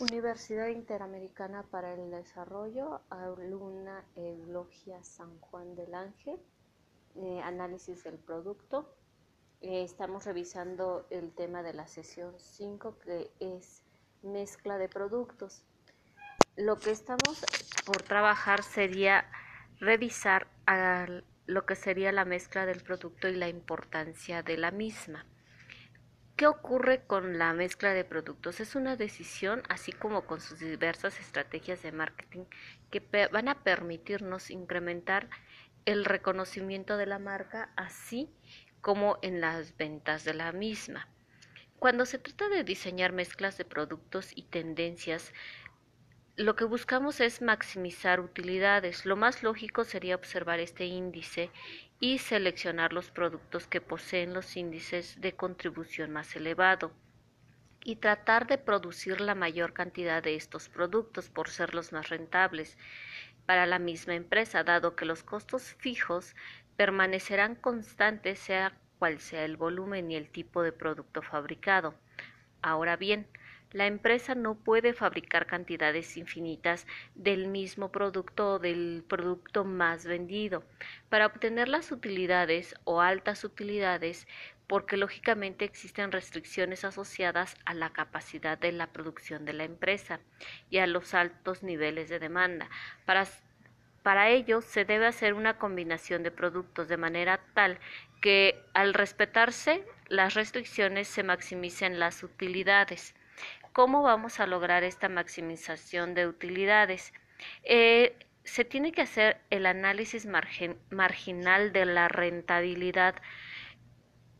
Universidad Interamericana para el Desarrollo, alumna Eulogia San Juan del Ángel, eh, análisis del producto. Eh, estamos revisando el tema de la sesión 5 que es mezcla de productos. Lo que estamos por trabajar sería revisar lo que sería la mezcla del producto y la importancia de la misma. ¿Qué ocurre con la mezcla de productos? Es una decisión, así como con sus diversas estrategias de marketing, que van a permitirnos incrementar el reconocimiento de la marca, así como en las ventas de la misma. Cuando se trata de diseñar mezclas de productos y tendencias, lo que buscamos es maximizar utilidades. Lo más lógico sería observar este índice y seleccionar los productos que poseen los índices de contribución más elevado y tratar de producir la mayor cantidad de estos productos por ser los más rentables para la misma empresa, dado que los costos fijos permanecerán constantes sea cual sea el volumen y el tipo de producto fabricado. Ahora bien, la empresa no puede fabricar cantidades infinitas del mismo producto o del producto más vendido para obtener las utilidades o altas utilidades porque lógicamente existen restricciones asociadas a la capacidad de la producción de la empresa y a los altos niveles de demanda. Para, ello se debe hacer una combinación de productos de manera tal que al respetarse las restricciones se maximicen las utilidades. ¿Cómo vamos a lograr esta maximización de utilidades? Eh, se tiene que hacer el análisis marginal de la rentabilidad.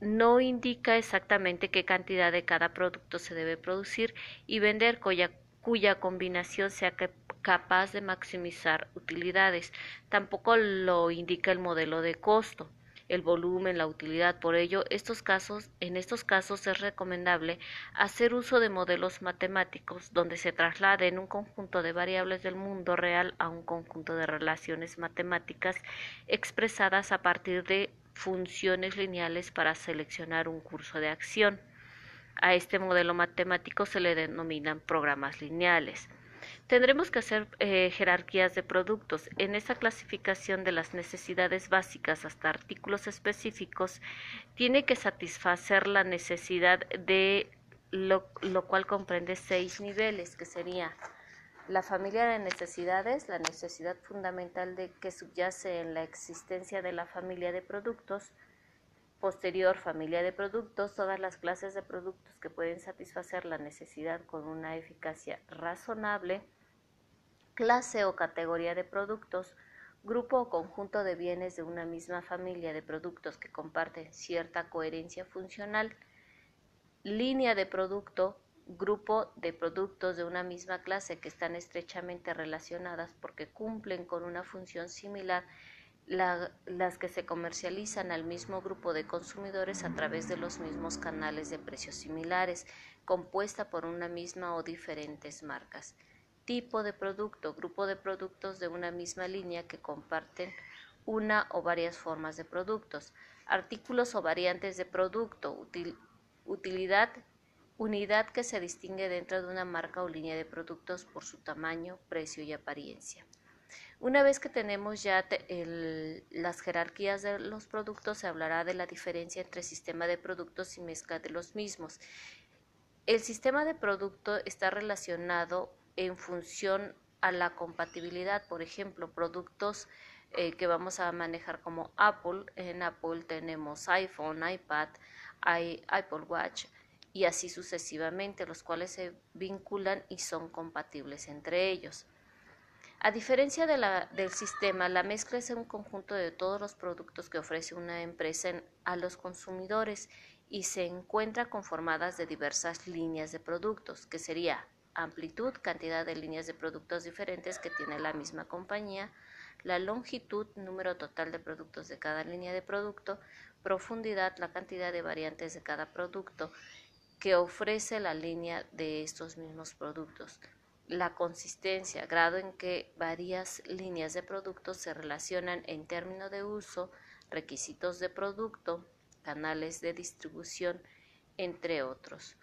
No indica exactamente qué cantidad de cada producto se debe producir y vender cuya, cuya combinación sea capaz de maximizar utilidades. Tampoco lo indica el modelo de costo el volumen, la utilidad. Por ello, en estos casos es recomendable hacer uso de modelos matemáticos donde se trasladen un conjunto de variables del mundo real a un conjunto de relaciones matemáticas expresadas a partir de funciones lineales para seleccionar un curso de acción. A este modelo matemático se le denominan programas lineales. Tendremos que hacer eh, jerarquías de productos. En esa clasificación de las necesidades básicas hasta artículos específicos, tiene que satisfacer la necesidad de lo, lo cual comprende seis niveles, que sería la familia de necesidades, la necesidad fundamental de que subyace en la existencia de la familia de productos, posterior familia de productos, todas las clases de productos que pueden satisfacer la necesidad con una eficacia razonable, clase o categoría de productos, grupo o conjunto de bienes de una misma familia de productos que comparten cierta coherencia funcional, línea de producto, grupo de productos de una misma clase que están estrechamente relacionadas porque cumplen con una función similar las que se comercializan al mismo grupo de consumidores a través de los mismos canales de precios similares, compuesta por una misma o diferentes marcas. Tipo de producto, grupo de productos de una misma línea que comparten una o varias formas de productos. Artículos o variantes de producto, utilidad, unidad que se distingue dentro de una marca o línea de productos por su tamaño, precio y apariencia. Una vez que tenemos ya las jerarquías de los productos, se hablará de la diferencia entre sistema de productos y mezcla de los mismos. El sistema de producto está relacionado en función a la compatibilidad, por ejemplo, productos eh, que vamos a manejar como Apple. En Apple tenemos iPhone, iPad, Apple Watch y así sucesivamente, los cuales se vinculan y son compatibles entre ellos. A diferencia del sistema, la mezcla es un conjunto de todos los productos que ofrece una empresa a los consumidores y se encuentra conformadas de diversas líneas de productos, que sería amplitud, cantidad de líneas de productos diferentes que tiene la misma compañía, la longitud, número total de productos de cada línea de producto, profundidad, la cantidad de variantes de cada producto que ofrece la línea de estos mismos productos la consistencia, grado en que varias líneas de productos se relacionan en términos de uso, requisitos de producto, canales de distribución, entre otros.